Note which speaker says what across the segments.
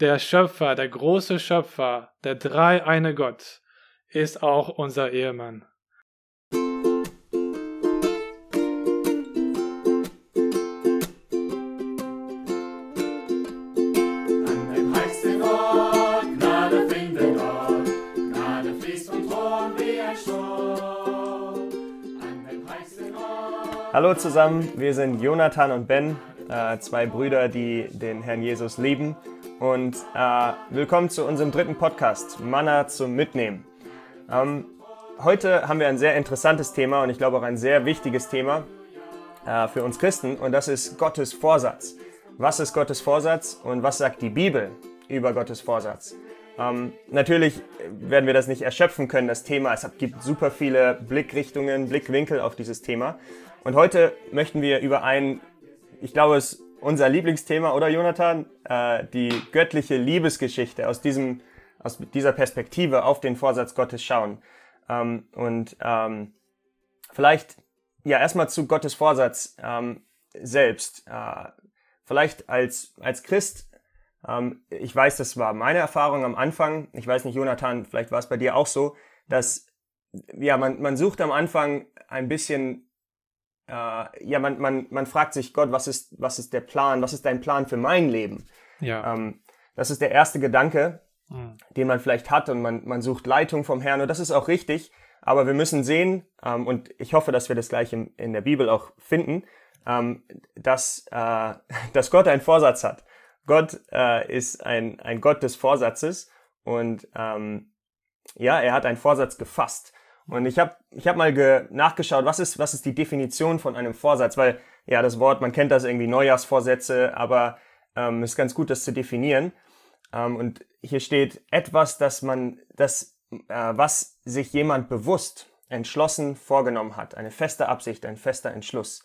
Speaker 1: der Schöpfer, der große Schöpfer, der drei eine Gott, ist auch unser Ehemann.
Speaker 2: Hallo zusammen, wir sind Jonathan und Ben, äh, zwei Brüder, die den Herrn Jesus lieben. Und äh, willkommen zu unserem dritten Podcast, Manna zum Mitnehmen. Ähm, heute haben wir ein sehr interessantes Thema und ich glaube auch ein sehr wichtiges Thema äh, für uns Christen und das ist Gottes Vorsatz. Was ist Gottes Vorsatz und was sagt die Bibel über Gottes Vorsatz? Ähm, natürlich werden wir das nicht erschöpfen können, das Thema. Es gibt super viele Blickrichtungen, Blickwinkel auf dieses Thema. Und heute möchten wir über ein, ich glaube, es unser Lieblingsthema, oder Jonathan? Äh, die göttliche Liebesgeschichte aus, diesem, aus dieser Perspektive auf den Vorsatz Gottes schauen. Ähm, und ähm, vielleicht, ja, erstmal zu Gottes Vorsatz ähm, selbst. Äh, vielleicht als, als Christ, ähm, ich weiß, das war meine Erfahrung am Anfang. Ich weiß nicht, Jonathan, vielleicht war es bei dir auch so, dass ja, man, man sucht am Anfang ein bisschen äh, ja, man, man, man fragt sich, Gott, was ist, was ist der Plan, was ist dein Plan für mein Leben? Ja. Ähm, das ist der erste Gedanke, mhm. den man vielleicht hat und man, man sucht Leitung vom Herrn und das ist auch richtig, aber wir müssen sehen, ähm, und ich hoffe, dass wir das gleich im, in der Bibel auch finden, ähm, dass, äh, dass Gott einen Vorsatz hat. Gott äh, ist ein, ein Gott des Vorsatzes und ähm, ja, er hat einen Vorsatz gefasst. Und ich habe ich hab mal nachgeschaut, was ist, was ist die Definition von einem Vorsatz, weil ja, das Wort, man kennt das irgendwie Neujahrsvorsätze, aber ähm, ist ganz gut, das zu definieren. Ähm, und hier steht etwas, dass man, das, äh, was sich jemand bewusst, entschlossen vorgenommen hat, eine feste Absicht, ein fester Entschluss.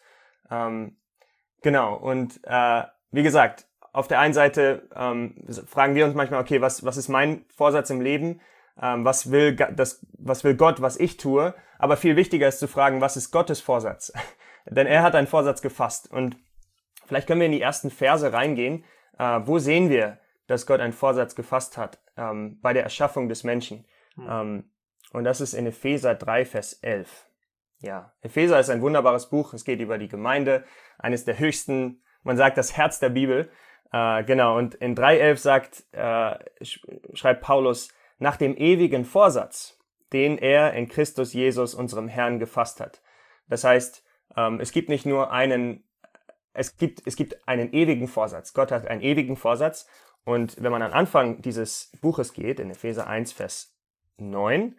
Speaker 2: Ähm, genau. Und äh, wie gesagt, auf der einen Seite ähm, fragen wir uns manchmal, okay, was, was ist mein Vorsatz im Leben? ähm, was, will das, was will Gott, was ich tue. Aber viel wichtiger ist zu fragen, was ist Gottes Vorsatz? Denn er hat einen Vorsatz gefasst. Und vielleicht können wir in die ersten Verse reingehen. Äh, wo sehen wir, dass Gott einen Vorsatz gefasst hat ähm, bei der Erschaffung des Menschen? Mhm. Ähm, und das ist in Epheser 3, Vers 11. Ja, Epheser ist ein wunderbares Buch. Es geht über die Gemeinde, eines der höchsten, man sagt das Herz der Bibel. Äh, genau, und in 3.11 sagt, äh, schreibt Paulus, nach dem ewigen Vorsatz, den er in Christus Jesus, unserem Herrn, gefasst hat. Das heißt, ähm, es gibt nicht nur einen, es gibt, es gibt einen ewigen Vorsatz. Gott hat einen ewigen Vorsatz. Und wenn man am Anfang dieses Buches geht, in Epheser 1, Vers 9,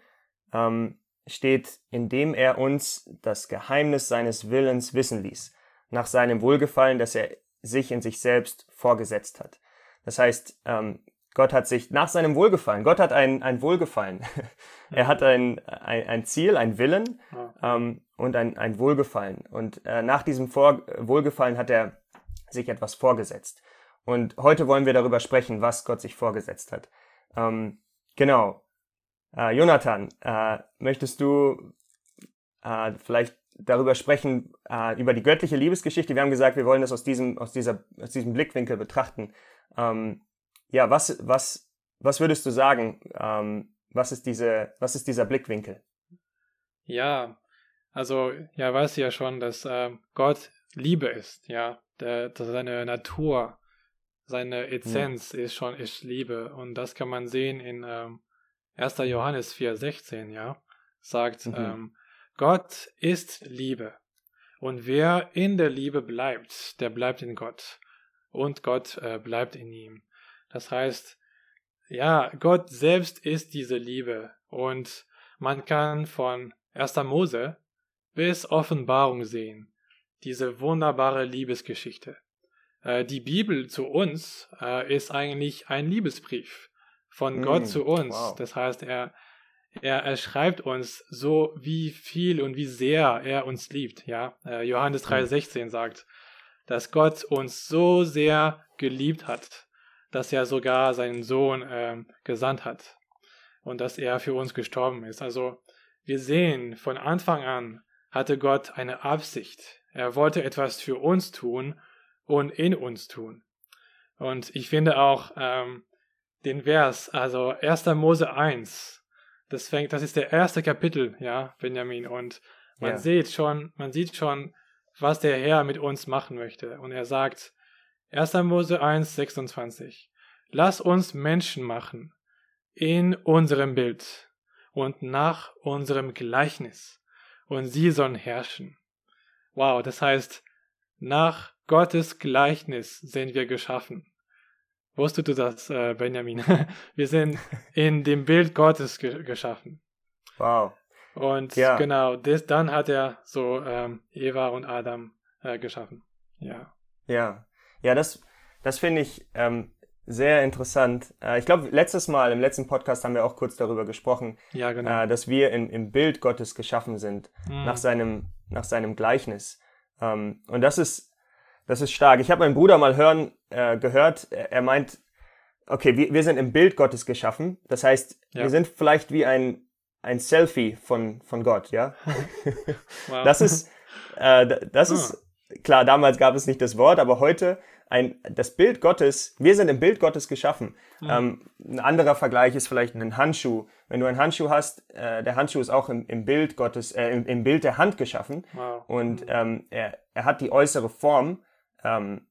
Speaker 2: ähm, steht, indem er uns das Geheimnis seines Willens wissen ließ, nach seinem Wohlgefallen, das er sich in sich selbst vorgesetzt hat. Das heißt, ähm, Gott hat sich nach seinem Wohlgefallen, Gott hat ein, ein Wohlgefallen. er hat ein, ein, ein, Ziel, ein Willen ähm, und ein, ein Wohlgefallen. Und äh, nach diesem Vor Wohlgefallen hat er sich etwas vorgesetzt. Und heute wollen wir darüber sprechen, was Gott sich vorgesetzt hat. Ähm, genau. Äh, Jonathan, äh, möchtest du äh, vielleicht darüber sprechen, äh, über die göttliche Liebesgeschichte? Wir haben gesagt, wir wollen das aus diesem, aus dieser, aus diesem Blickwinkel betrachten. Ähm, ja, was, was, was würdest du sagen? Ähm, was ist diese, was ist dieser Blickwinkel?
Speaker 1: Ja, also ja, weißt du ja schon, dass äh, Gott Liebe ist, ja, der, dass seine Natur, seine Essenz hm. ist schon ist Liebe und das kann man sehen in ähm, 1. Johannes 4,16, ja, sagt mhm. ähm, Gott ist Liebe und wer in der Liebe bleibt, der bleibt in Gott und Gott äh, bleibt in ihm. Das heißt, ja, Gott selbst ist diese Liebe und man kann von 1. Mose bis Offenbarung sehen, diese wunderbare Liebesgeschichte. Äh, die Bibel zu uns äh, ist eigentlich ein Liebesbrief von mm, Gott zu uns. Wow. Das heißt, er, er, er schreibt uns so, wie viel und wie sehr er uns liebt. Ja, äh, Johannes 3,16 mm. sagt, dass Gott uns so sehr geliebt hat, dass er sogar seinen Sohn äh, gesandt hat und dass er für uns gestorben ist. Also wir sehen, von Anfang an hatte Gott eine Absicht. Er wollte etwas für uns tun und in uns tun. Und ich finde auch, ähm, den Vers, also 1. Mose 1. Das fängt, das ist der erste Kapitel, ja, Benjamin. Und man
Speaker 2: Ja.
Speaker 1: sieht schon, man sieht schon, was der Herr mit uns machen möchte. Und er sagt, 1. Mose 1, 26. Lass uns Menschen machen in unserem Bild und nach unserem Gleichnis. Und sie sollen herrschen. Wow, das heißt, nach Gottes Gleichnis sind wir geschaffen. Wusstest du das, äh, Benjamin? Wir sind in dem Bild Gottes ge geschaffen.
Speaker 2: Wow.
Speaker 1: Und
Speaker 2: Ja.
Speaker 1: genau, das, dann hat er so ähm, Eva und Adam äh, geschaffen. Ja.
Speaker 2: Ja, ja, das, das finde ich ähm, sehr interessant. Äh, ich glaube, letztes Mal, im letzten Podcast haben wir auch kurz darüber gesprochen,
Speaker 1: Ja, genau.
Speaker 2: äh, dass wir in, im Bild Gottes geschaffen sind,
Speaker 1: Hm.
Speaker 2: nach, seinem, nach seinem Gleichnis. Ähm, und das ist, das ist stark. Ich habe meinen Bruder mal hören, äh, gehört, er, meint, okay, wir, wir sind im Bild Gottes geschaffen. Das heißt,
Speaker 1: Ja.
Speaker 2: wir sind vielleicht wie ein, ein Selfie von, von Gott, ja?
Speaker 1: wow.
Speaker 2: Das ist, äh, das
Speaker 1: Ah.
Speaker 2: ist, klar, damals gab es nicht das Wort, aber heute ein, das Bild Gottes, wir sind im Bild Gottes geschaffen.
Speaker 1: Mhm.
Speaker 2: Ähm, ein anderer Vergleich ist vielleicht ein Handschuh. Wenn du einen Handschuh hast, äh, der Handschuh ist auch im, im Bild Gottes, äh, im, im Bild der Hand geschaffen
Speaker 1: wow.
Speaker 2: und ähm, er, er hat die äußere Form ähm,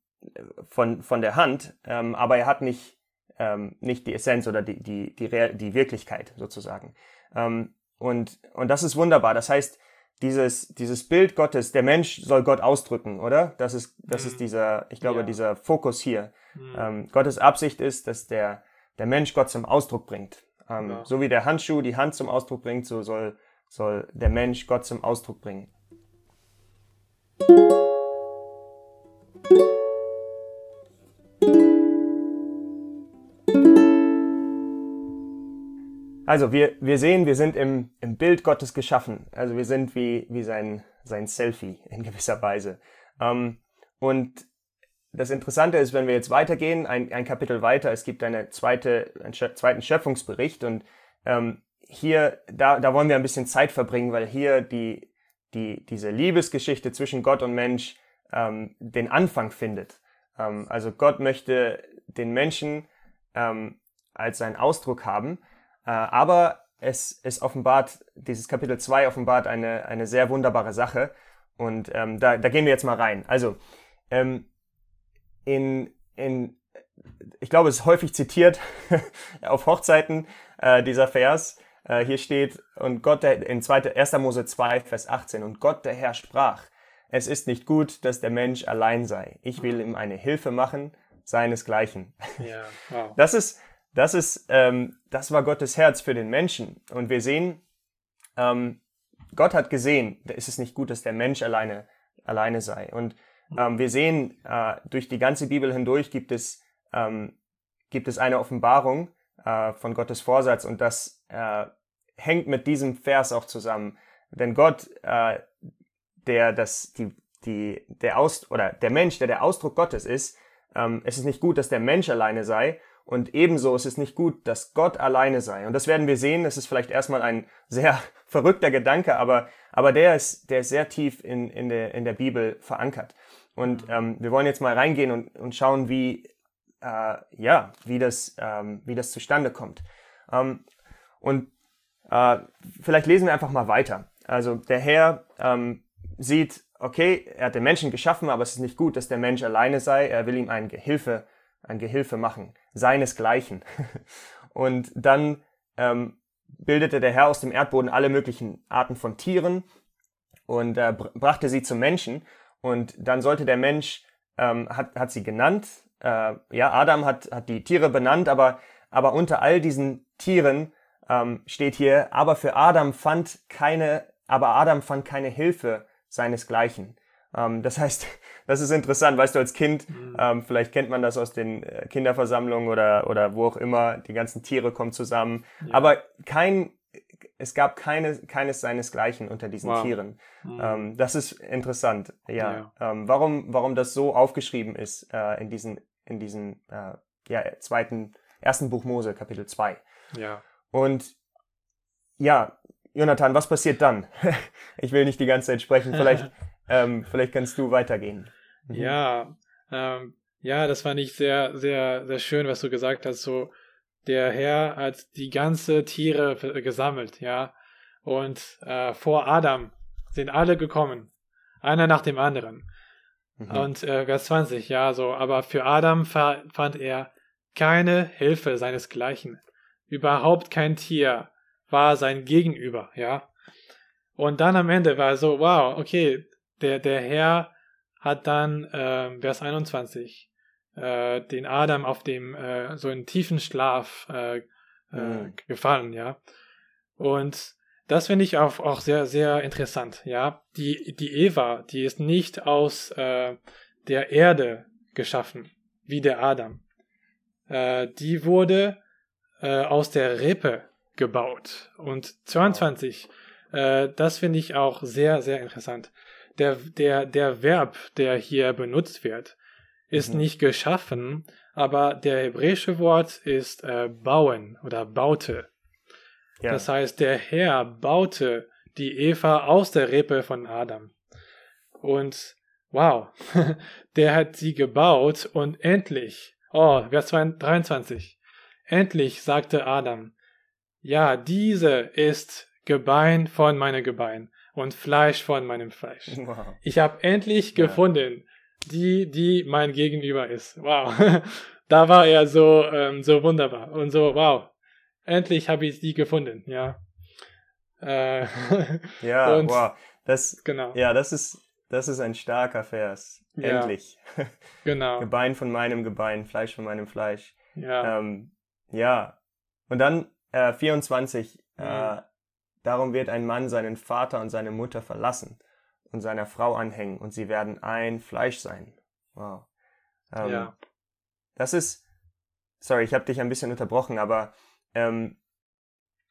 Speaker 2: von, von der Hand, ähm, aber er hat nicht, ähm, nicht die Essenz oder die, die, die, Real, die Wirklichkeit sozusagen. Ähm, und, und das ist wunderbar. Das heißt, dieses, dieses Bild Gottes, der Mensch soll Gott ausdrücken, oder? Das ist, das ist
Speaker 1: Mhm.
Speaker 2: dieser, ich glaube,
Speaker 1: Ja.
Speaker 2: dieser Fokus hier.
Speaker 1: Hm.
Speaker 2: Ähm, Gottes Absicht ist, dass der, der Mensch Gott zum Ausdruck bringt. Ähm,
Speaker 1: Ja.
Speaker 2: So wie der Handschuh die Hand zum Ausdruck bringt, so soll, soll der Mensch Gott zum Ausdruck bringen. Also wir, wir sehen, wir sind im, im Bild Gottes geschaffen. Also wir sind wie, wie sein, sein Selfie in gewisser Weise. Ähm, und das Interessante ist, wenn wir jetzt weitergehen, ein, ein Kapitel weiter, es gibt eine zweite, einen zweiten Schöpfungsbericht und ähm, hier, da, da wollen wir ein bisschen Zeit verbringen, weil hier die, die, diese Liebesgeschichte zwischen Gott und Mensch ähm, den Anfang findet. Ähm, also Gott möchte den Menschen ähm, als seinen Ausdruck haben, aber es, es offenbart, dieses Kapitel 2 offenbart eine, eine sehr wunderbare Sache und ähm, da, da gehen wir jetzt mal rein. Also, ähm, in, in, ich glaube, es ist häufig zitiert auf Hochzeiten, äh, dieser Vers. Äh, hier steht, und Gott, der, in 2, 1. Mose 2, Vers 18, und Gott, der Herr, sprach, es ist nicht gut, dass der Mensch allein sei. Ich will ihm eine Hilfe machen, seinesgleichen.
Speaker 1: Ja, wow.
Speaker 2: Das ist, das ist, ähm, das war Gottes Herz für den Menschen. Und wir sehen, ähm, Gott hat gesehen, es ist nicht gut, dass der Mensch alleine, alleine sei. Und ähm, wir sehen, äh, durch die ganze Bibel hindurch gibt es, ähm, gibt es eine Offenbarung äh, von Gottes Vorsatz und das äh, hängt mit diesem Vers auch zusammen. Denn Gott, äh, der das, die, die, der Aus oder der Mensch, der der Ausdruck Gottes ist, ähm, es ist nicht gut, dass der Mensch alleine sei und ebenso ist es nicht gut, dass Gott alleine sei. Und das werden wir sehen. Das ist vielleicht erstmal ein sehr verrückter Gedanke, aber, aber der ist, der ist sehr tief in, in, der, in der Bibel verankert. Und ähm, wir wollen jetzt mal reingehen und, und schauen, wie, äh, ja, wie das, ähm, wie das zustande kommt. Ähm, und äh, vielleicht lesen wir einfach mal weiter. Also der Herr ähm, sieht, okay, er hat den Menschen geschaffen, aber es ist nicht gut, dass der Mensch alleine sei. Er will ihm ein Gehilfe, ein Gehilfe machen, seinesgleichen. Und dann ähm, bildete der Herr aus dem Erdboden alle möglichen Arten von Tieren und äh, br brachte sie zum Menschen. Und dann sollte der Mensch, ähm, hat, hat sie genannt, äh, ja, Adam hat, hat die Tiere benannt, aber, aber unter all diesen Tieren ähm, steht hier, aber für Adam fand keine, aber Adam fand keine Hilfe seinesgleichen. Ähm, das heißt, das ist interessant, weißt du, als Kind, ähm, vielleicht kennt man das aus den äh, Kinderversammlungen oder, oder wo auch immer, die ganzen Tiere kommen zusammen,
Speaker 1: Ja.
Speaker 2: aber kein, es gab keine, keines seinesgleichen unter diesen
Speaker 1: Wow.
Speaker 2: Tieren.
Speaker 1: Hm.
Speaker 2: Ähm, das ist interessant, ja. Ähm, warum, warum das so aufgeschrieben ist äh, in diesen, in diesen äh, ja, zweiten, ersten Buch Mose, Kapitel 2.
Speaker 1: ja.
Speaker 2: Und ja, Jonathan, was passiert dann? ich will nicht die ganze Zeit sprechen, vielleicht, ähm, vielleicht kannst du weitergehen. Mhm.
Speaker 1: Ja, ähm, ja, das fand ich sehr, sehr, sehr schön, was du gesagt hast. So, der Herr hat die ganze Tiere gesammelt, ja. Und äh, vor Adam sind alle gekommen, einer nach dem anderen. Mhm. Und äh, Vers 20, ja, so, aber für Adam fand er keine Hilfe seinesgleichen. Überhaupt kein Tier war sein Gegenüber, ja. Und dann am Ende war so, wow, okay, der, der Herr hat dann, äh, Vers 21, äh, den Adam auf dem, äh, so einen tiefen Schlaf äh, mhm. gefallen, ja. Und das finde ich auch, auch sehr, sehr interessant, ja. Die, die Eva, die ist nicht aus äh, der Erde geschaffen, wie der Adam. Äh, die wurde äh, aus der Rippe gebaut. Und 22, äh, das finde ich auch sehr, sehr interessant. Der, der, der Verb, der hier benutzt wird, ist mhm. nicht geschaffen, aber der hebräische Wort ist äh, bauen oder baute. Ja. Das heißt, der Herr baute die Eva aus der Rippe von Adam. Und wow, der hat sie gebaut und endlich, oh, Vers 23, endlich sagte Adam, ja, diese ist Gebein von meinem Gebein und Fleisch von meinem Fleisch. Wow. Ich habe endlich ja. gefunden, die, die mein Gegenüber ist. Wow. da war er so, ähm, so wunderbar und so, wow, endlich habe ich die gefunden, ja.
Speaker 2: Äh, ja, und, wow. Das, genau. Ja, das ist, das ist ein starker Vers. Ja, endlich. genau. Gebein von meinem Gebein, Fleisch von meinem Fleisch. Ja. Ähm, ja. Und dann äh, 24. Mhm. Äh, darum wird ein Mann seinen Vater und seine Mutter verlassen und seiner Frau anhängen und sie werden ein Fleisch sein. Wow. Ähm, ja. Das ist, sorry, ich habe dich ein bisschen unterbrochen, aber ähm,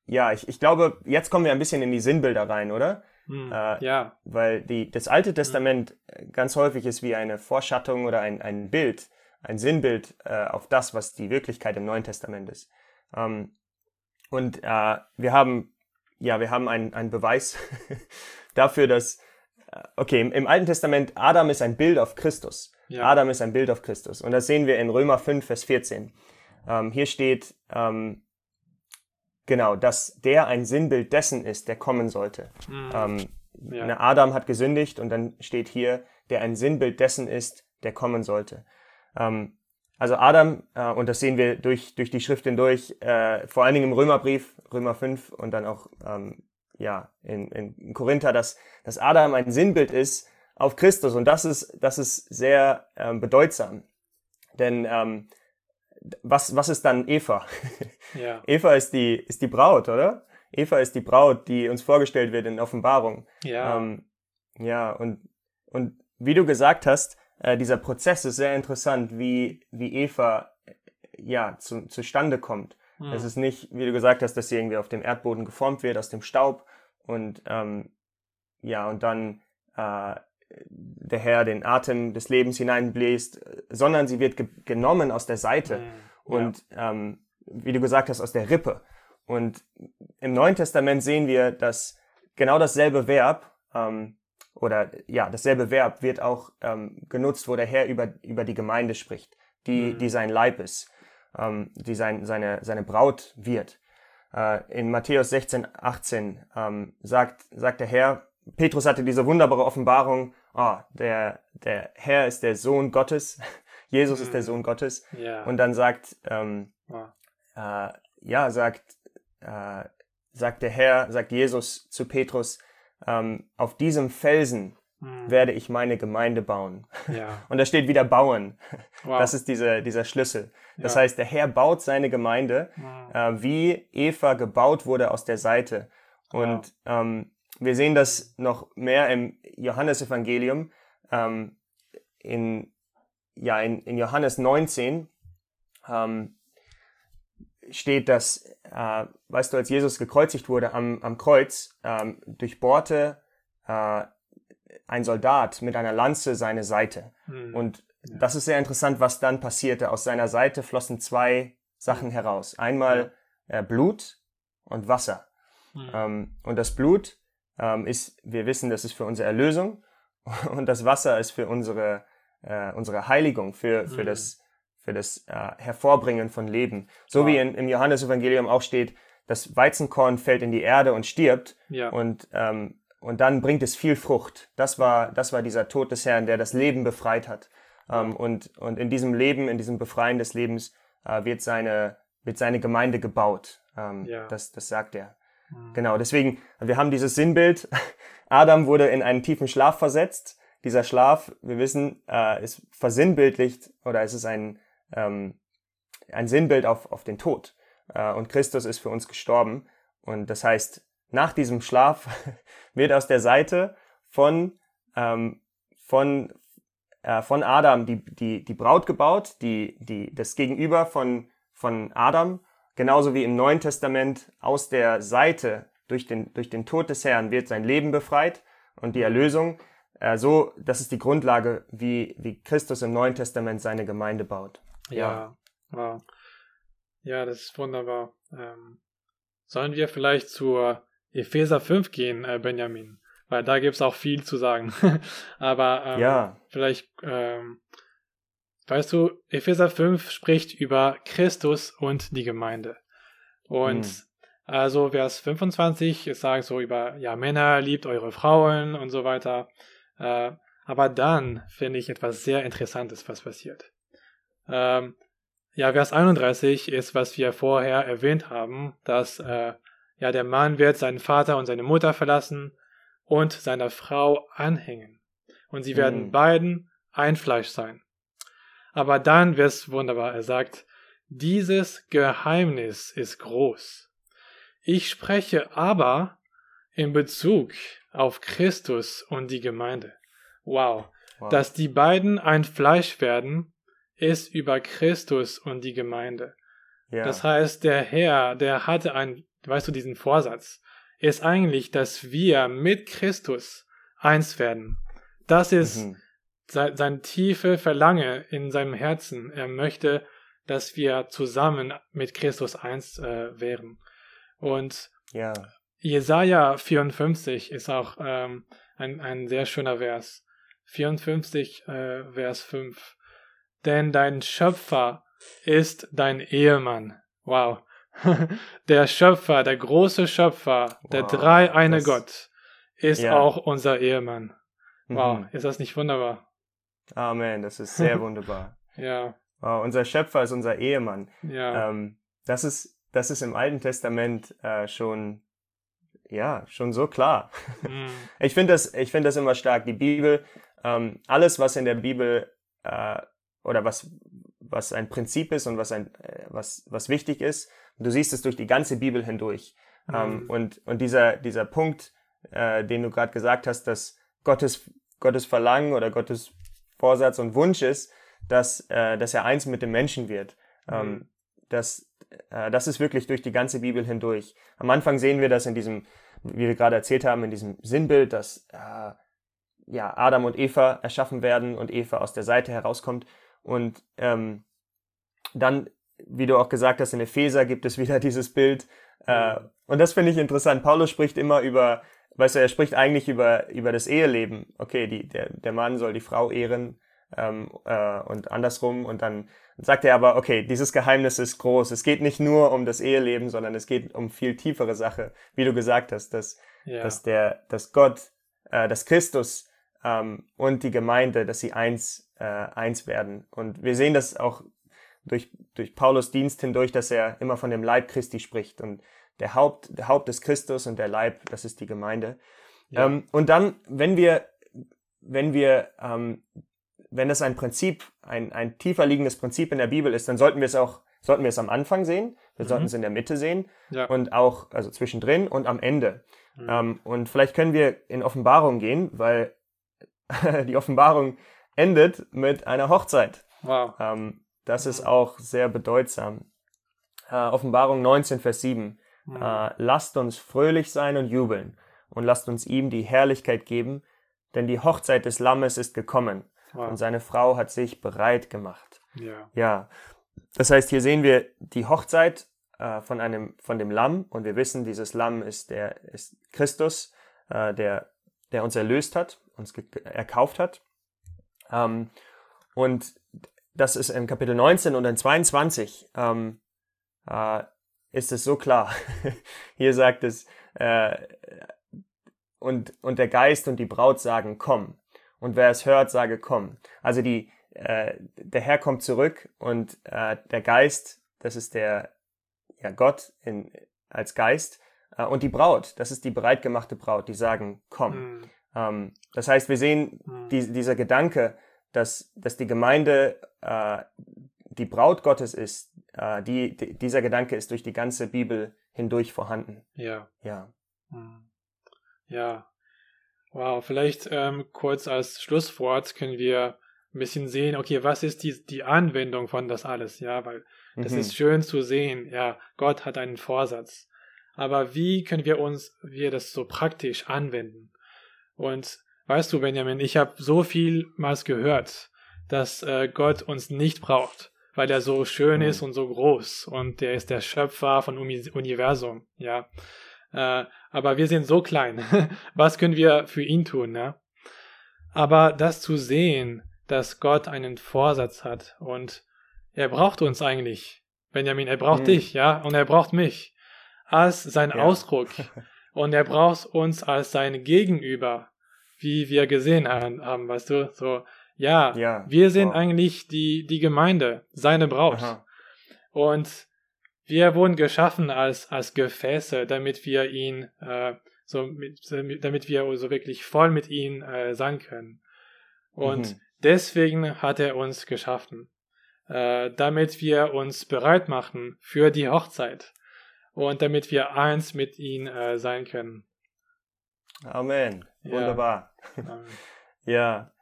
Speaker 2: ja, ich, ich glaube, jetzt kommen wir ein bisschen in die Sinnbilder rein, oder? Hm, äh, ja. Weil die, das Alte hm. Testament hm. ganz häufig ist wie eine Vorschattung oder ein, ein Bild, ein Sinnbild äh, auf das, was die Wirklichkeit im Neuen Testament ist. Ähm, und äh, wir haben, ja, wir haben einen Beweis dafür, dass, äh, okay, im, im, Alten Testament, Adam ist ein Bild auf Christus. Ja. Adam ist ein Bild auf Christus. Und das sehen wir in Römer 5, Vers 14. Ähm, hier steht, ähm, Genau, dass der ein Sinnbild dessen ist, der kommen sollte. Mhm. Ähm, ja. Ne, Adam hat gesündigt und dann steht hier, der ein Sinnbild dessen ist, der kommen sollte. Ähm, also Adam, äh, und das sehen wir durch, durch die Schrift hindurch, äh, vor allen Dingen im Römerbrief, Römer 5 und dann auch ähm, ja, in, in Korinther, dass, dass Adam ein Sinnbild ist auf Christus. Und das ist, das ist sehr ähm, bedeutsam. Denn ähm, was, was ist dann Eva? Ja. Eva ist die, ist die Braut, oder? Eva ist die Braut, die uns vorgestellt wird in Offenbarung. Ja. Ähm, ja, und, und wie du gesagt hast, äh, dieser Prozess ist sehr interessant, wie, wie Eva äh, ja, zu, zustande kommt. Hm. Es ist nicht, wie du gesagt hast, dass sie irgendwie auf dem Erdboden geformt wird, aus dem Staub und ähm, ja, und dann äh, der Herr den Atem des Lebens hineinbläst, sondern sie wird ge genommen aus der Seite mhm. und ja. ähm, wie du gesagt hast, aus der Rippe. Und im Neuen Testament sehen wir, dass genau dasselbe Verb ähm, oder ja, dasselbe Verb wird auch ähm, genutzt, wo der Herr über, über die Gemeinde spricht, die, mhm. die sein Leib ist, ähm, die sein, seine, seine Braut wird. Äh, in Matthäus 16, 18 ähm, sagt, sagt der Herr, Petrus hatte diese wunderbare Offenbarung, oh, der, der Herr ist der Sohn Gottes, Jesus mhm. ist der mhm. Sohn Gottes. Ja. Und dann sagt, ähm, wow. äh, ja, sagt, äh, sagt der Herr, sagt Jesus zu Petrus, ähm, auf diesem Felsen mhm. werde ich meine Gemeinde bauen. Ja. Und da steht wieder bauen. Wow. Das ist dieser, dieser Schlüssel. Das ja. heißt, der Herr baut seine Gemeinde, mhm. äh, wie Eva gebaut wurde aus der Seite. Und wow. ähm, wir sehen das noch mehr im Johannesevangelium. Ähm, in, ja, in, in Johannes 19 ähm, steht, dass, äh, weißt du, als Jesus gekreuzigt wurde am, am Kreuz, ähm, durchbohrte äh, ein Soldat mit einer Lanze seine Seite. Mhm. Und ja. das ist sehr interessant, was dann passierte. Aus seiner Seite flossen zwei Sachen heraus. Einmal ja. äh, Blut und Wasser. Mhm. Ähm, und das Blut ähm, ist, wir wissen, das ist für unsere Erlösung und das Wasser ist für unsere, äh, unsere Heiligung, für, für, mhm. das, für das äh, Hervorbringen von Leben. So
Speaker 1: Wow.
Speaker 2: wie in, im Johannesevangelium auch steht, das Weizenkorn fällt in die Erde und stirbt
Speaker 1: Ja.
Speaker 2: und, ähm, und dann bringt es viel Frucht. Das war, das war dieser Tod des Herrn, der das Leben befreit hat. Ähm, und, und in diesem Leben, in diesem Befreien des Lebens äh, wird, seine, wird seine Gemeinde gebaut. Ähm,
Speaker 1: Ja.
Speaker 2: das, das sagt er.
Speaker 1: Mhm.
Speaker 2: Genau, deswegen, wir haben dieses Sinnbild. Adam wurde in einen tiefen Schlaf versetzt. Dieser Schlaf, wir wissen, äh, ist versinnbildlicht oder es ist ein, ähm, ein Sinnbild auf, auf den Tod. Äh, und Christus ist für uns gestorben. Und das heißt, nach diesem Schlaf wird aus der Seite von, ähm, von, äh, von Adam die, die, die Braut gebaut, die, die, das Gegenüber von, von Adam, genauso wie im Neuen Testament aus der Seite durch den, durch den Tod des Herrn wird sein Leben befreit und die Erlösung. Äh, so, das ist die Grundlage, wie, wie Christus im Neuen Testament seine Gemeinde baut.
Speaker 1: Ja, wow. Ja, das ist wunderbar. Ähm, sollen wir vielleicht zur Epheser 5 gehen, äh, Benjamin? Weil da gibt es auch viel zu sagen. Aber ähm,
Speaker 2: Ja,
Speaker 1: vielleicht, ähm, weißt du, Epheser 5 spricht über Christus und die Gemeinde. Und
Speaker 2: Hm.
Speaker 1: also Vers 25 es sagt so über, ja, Männer, liebt eure Frauen und so weiter. Äh, aber dann finde ich etwas sehr Interessantes, was passiert. Ähm, ja, Vers 31 ist, was wir vorher erwähnt haben, dass äh, ja der Mann wird seinen Vater und seine Mutter verlassen und seiner Frau anhängen. Und sie werden
Speaker 2: Mhm.
Speaker 1: beiden ein Fleisch sein. Aber dann wird es wunderbar. Er sagt, dieses Geheimnis ist groß. Ich spreche aber in Bezug auf Christus und die Gemeinde. Wow.
Speaker 2: wow.
Speaker 1: Dass die beiden ein Fleisch werden, ist über Christus und die Gemeinde.
Speaker 2: ja.
Speaker 1: Das heißt, der Herr, der hatte ein, weißt du, diesen Vorsatz, ist eigentlich, dass wir mit Christus eins werden. Das ist
Speaker 2: Mhm.
Speaker 1: sein, sein tiefe Verlangen in seinem Herzen. Er möchte, dass wir zusammen mit Christus eins äh, wären. Und
Speaker 2: Ja,
Speaker 1: Jesaja 54 ist auch ähm, ein, ein sehr schöner Vers. 54, äh, Vers 5. Denn dein Schöpfer ist dein Ehemann. Wow. der Schöpfer, der große Schöpfer, der
Speaker 2: Wow,
Speaker 1: drei eine
Speaker 2: das-
Speaker 1: Gott, ist
Speaker 2: Ja.
Speaker 1: auch unser Ehemann. Wow,
Speaker 2: Mhm.
Speaker 1: ist das nicht wunderbar?
Speaker 2: Amen, das ist sehr wunderbar.
Speaker 1: Ja,
Speaker 2: Wow, unser Schöpfer ist unser Ehemann.
Speaker 1: ja,
Speaker 2: Ähm, das, ist, das ist im Alten Testament äh, schon, ja, schon so klar.
Speaker 1: mm,
Speaker 2: Ich finde das, ich finde das immer stark. Die Bibel, ähm, alles, was in der Bibel äh, oder was, was ein Prinzip ist und was, ein, äh, was, was wichtig ist, du siehst es durch die ganze Bibel hindurch. Ähm,
Speaker 1: Mhm.
Speaker 2: und, und dieser, dieser Punkt, äh, den du gerade gesagt hast, dass Gottes, Gottes Verlangen oder Gottes Vorsatz und Wunsch ist, dass, äh, dass er eins mit dem Menschen wird. Ähm,
Speaker 1: Mhm.
Speaker 2: das, äh, das ist wirklich durch die ganze Bibel hindurch. Am Anfang sehen wir das in diesem, wie wir gerade erzählt haben, in diesem Sinnbild, dass äh, ja, Adam und Eva erschaffen werden und Eva aus der Seite herauskommt. Und ähm, dann, wie du auch gesagt hast, in Epheser gibt es wieder dieses Bild. Äh, und das finde ich interessant. Paulus spricht immer über, weißt du, er spricht eigentlich über, über das Eheleben. Okay, die, der, der Mann soll die Frau ehren ähm, äh, und andersrum. Und dann sagt er aber, okay, dieses Geheimnis ist groß. Es geht nicht nur um das Eheleben, sondern es geht um viel tiefere Sache, wie du gesagt hast, dass,
Speaker 1: ja,
Speaker 2: dass der, dass Gott, äh, dass Christus ähm, und die Gemeinde, dass sie eins, äh, eins werden. Und wir sehen das auch durch, durch Paulus Dienst hindurch, dass er immer von dem Leib Christi spricht. Und der Haupt, der Haupt ist Christus und der Leib, das ist die Gemeinde.
Speaker 1: ja,
Speaker 2: Ähm, und dann, wenn wir, wenn wir, ähm, wenn das ein Prinzip, ein, ein tiefer liegendes Prinzip in der Bibel ist, dann sollten wir es auch, sollten wir es am Anfang sehen, wir
Speaker 1: Mhm.
Speaker 2: sollten es in der Mitte sehen
Speaker 1: ja,
Speaker 2: und auch, also zwischendrin und am Ende.
Speaker 1: Mhm.
Speaker 2: Ähm, und vielleicht können wir in Offenbarung gehen, weil die Offenbarung endet mit einer Hochzeit.
Speaker 1: wow,
Speaker 2: Ähm, das ist auch sehr bedeutsam. Äh, Offenbarung 19, Vers 7.
Speaker 1: Mhm.
Speaker 2: Äh, lasst uns fröhlich sein und jubeln und lasst uns ihm die Herrlichkeit geben, denn die Hochzeit des Lammes ist gekommen
Speaker 1: wow,
Speaker 2: und seine Frau hat sich bereit gemacht.
Speaker 1: ja,
Speaker 2: Ja, das heißt, hier sehen wir die Hochzeit äh, von einem von dem Lamm und wir wissen, dieses Lamm ist der ist Christus, äh, der der uns erlöst hat, uns erkauft hat. Ähm, und das ist im Kapitel 19 und in 22 ähm, äh, ist es so klar. Hier sagt es, äh, und, und der Geist und die Braut sagen, komm. Und wer es hört, sage, komm. Also die, äh, der Herr kommt zurück und äh, der Geist, das ist der ja, Gott in, als Geist, äh, und die Braut, das ist die bereitgemachte Braut, die sagen, komm. Mhm. Ähm, das heißt, wir sehen mhm. die, dieser Gedanke, dass, dass die Gemeinde äh, die Braut Gottes ist, äh, die, die, dieser Gedanke ist durch die ganze Bibel hindurch vorhanden.
Speaker 1: Ja.
Speaker 2: Ja.
Speaker 1: Mhm. Ja. Wow, vielleicht ähm, kurz als Schlusswort können wir ein bisschen sehen, okay, was ist die, die Anwendung von das alles, ja, weil das mhm. ist schön zu sehen, ja, Gott hat einen Vorsatz. Aber wie können wir uns, wir das so praktisch anwenden? Und weißt du, Benjamin, ich habe so vielmals gehört, dass äh, Gott uns nicht braucht, weil er so schön mhm. ist und so groß und der ist der Schöpfer von Uni Universum, ja. Äh, aber wir sind so klein. Was können wir für ihn tun, ne? Aber das zu sehen, dass Gott einen Vorsatz hat und er braucht uns eigentlich. Benjamin, er braucht mhm. dich, ja, und er braucht mich als sein ja. Ausdruck. Und er braucht uns als sein Gegenüber, wie wir gesehen haben, weißt du? So, ja, ja. wir sind wow. eigentlich die, die Gemeinde, seine Braut. Aha. Und wir wurden geschaffen als, als Gefäße, damit wir ihn, äh, so, mit, damit wir so wirklich voll mit ihm äh, sein können. Und mhm. deswegen hat er uns geschaffen, äh, damit wir uns bereit machen für die Hochzeit und damit wir eins mit ihm äh, sein können.
Speaker 2: Amen. Wunderbar. Ja, ja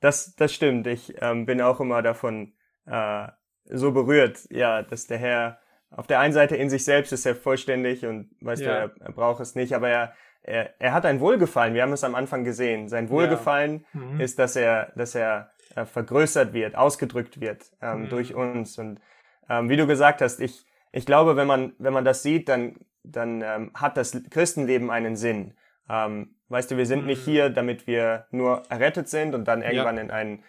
Speaker 2: das, das stimmt. Ich ähm, bin auch immer davon äh, so berührt, ja, dass der Herr auf der einen Seite in sich selbst ist er vollständig und weißt ja. du, er, er braucht es nicht, aber er, er, er hat ein Wohlgefallen. Wir haben es am Anfang gesehen. Sein Wohlgefallen ja. mhm. ist, dass er, dass er äh, vergrößert wird, ausgedrückt wird ähm, mhm. durch uns. Und ähm, wie du gesagt hast, ich, ich glaube, wenn man, wenn man das sieht, dann, dann ähm, hat das Christenleben einen Sinn. Ähm, weißt du, wir sind mhm. nicht hier, damit wir nur errettet sind und dann irgendwann ja. in einen,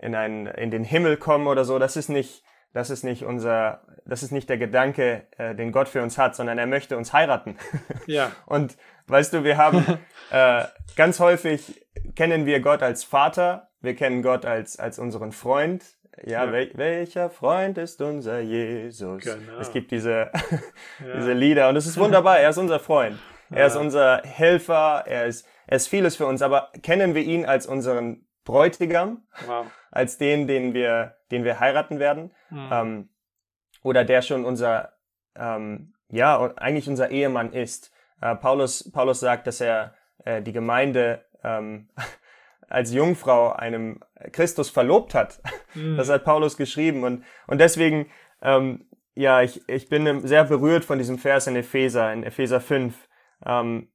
Speaker 2: in einen, in den Himmel kommen oder so. Das ist nicht, das ist nicht unser, das ist nicht der Gedanke, äh, den Gott für uns hat, sondern er möchte uns heiraten.
Speaker 1: Ja.
Speaker 2: und weißt du, wir haben äh, ganz häufig kennen wir Gott als Vater, wir kennen Gott als als unseren Freund. Ja, ja. Wel welcher Freund ist unser Jesus? Genau. Es gibt diese ja. diese Lieder und es ist wunderbar. Er ist unser Freund. Er ja. ist unser Helfer. Er ist er ist vieles für uns. Aber kennen wir ihn als unseren Bräutigam? Wow. Als den, den wir den wir heiraten werden? Mhm. Ähm, oder der schon unser, ähm, ja, eigentlich unser Ehemann ist. Äh, Paulus, Paulus sagt, dass er äh, die Gemeinde ähm, als Jungfrau einem Christus verlobt hat. Mhm. Das hat Paulus geschrieben und, und deswegen, ähm, ja, ich, ich bin sehr berührt von diesem Vers in Epheser, in Epheser 5. Ähm,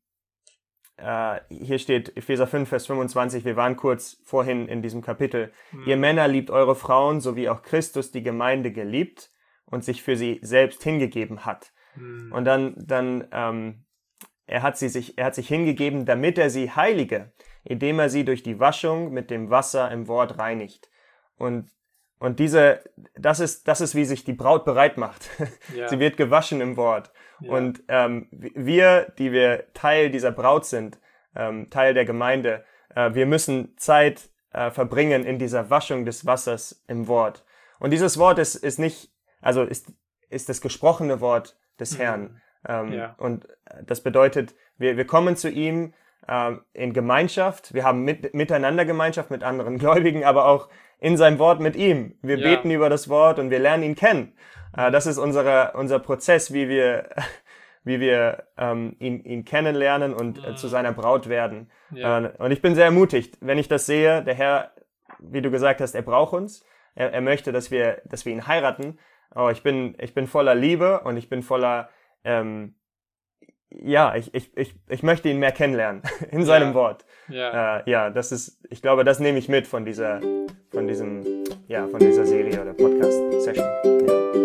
Speaker 2: äh, hier steht Epheser 5, Vers 25, wir waren kurz vorhin in diesem Kapitel. Mhm. Ihr Männer liebt eure Frauen, so wie auch Christus die Gemeinde geliebt und sich für sie selbst hingegeben hat. Mhm. Und dann, dann ähm, er hat sie sich, er hat sich hingegeben, damit er sie heilige, indem er sie durch die Waschung mit dem Wasser im Wort reinigt. Und und diese, das ist, das ist, wie sich die Braut bereit macht. Ja. Sie wird gewaschen im Wort. Ja. Und ähm, wir, die wir Teil dieser Braut sind, ähm, Teil der Gemeinde, äh, wir müssen Zeit äh, verbringen in dieser Waschung des Wassers im Wort. Und dieses Wort ist, ist nicht, also ist, ist das gesprochene Wort des mhm. Herrn. Ähm, ja. Und das bedeutet, wir, wir kommen zu ihm in Gemeinschaft, wir haben mit, miteinander Gemeinschaft mit anderen Gläubigen, aber auch in seinem Wort mit ihm. Wir ja. beten über das Wort und wir lernen ihn kennen. Äh, das ist unsere, unser Prozess, wie wir, wie wir ähm, ihn, ihn kennenlernen und äh, zu seiner Braut werden. Ja. Äh, und ich bin sehr ermutigt, wenn ich das sehe. Der Herr, wie du gesagt hast, er braucht uns. Er, er möchte, dass wir, dass wir ihn heiraten. Aber ich bin, ich bin voller Liebe und ich bin voller, ähm, ja, ich, ich, ich, ich möchte ihn mehr kennenlernen in seinem ja. Wort. Ja. Äh, ja, das ist, ich glaube, das nehme ich mit von dieser, von diesem, ja, von dieser Serie oder Podcast-Session. Ja.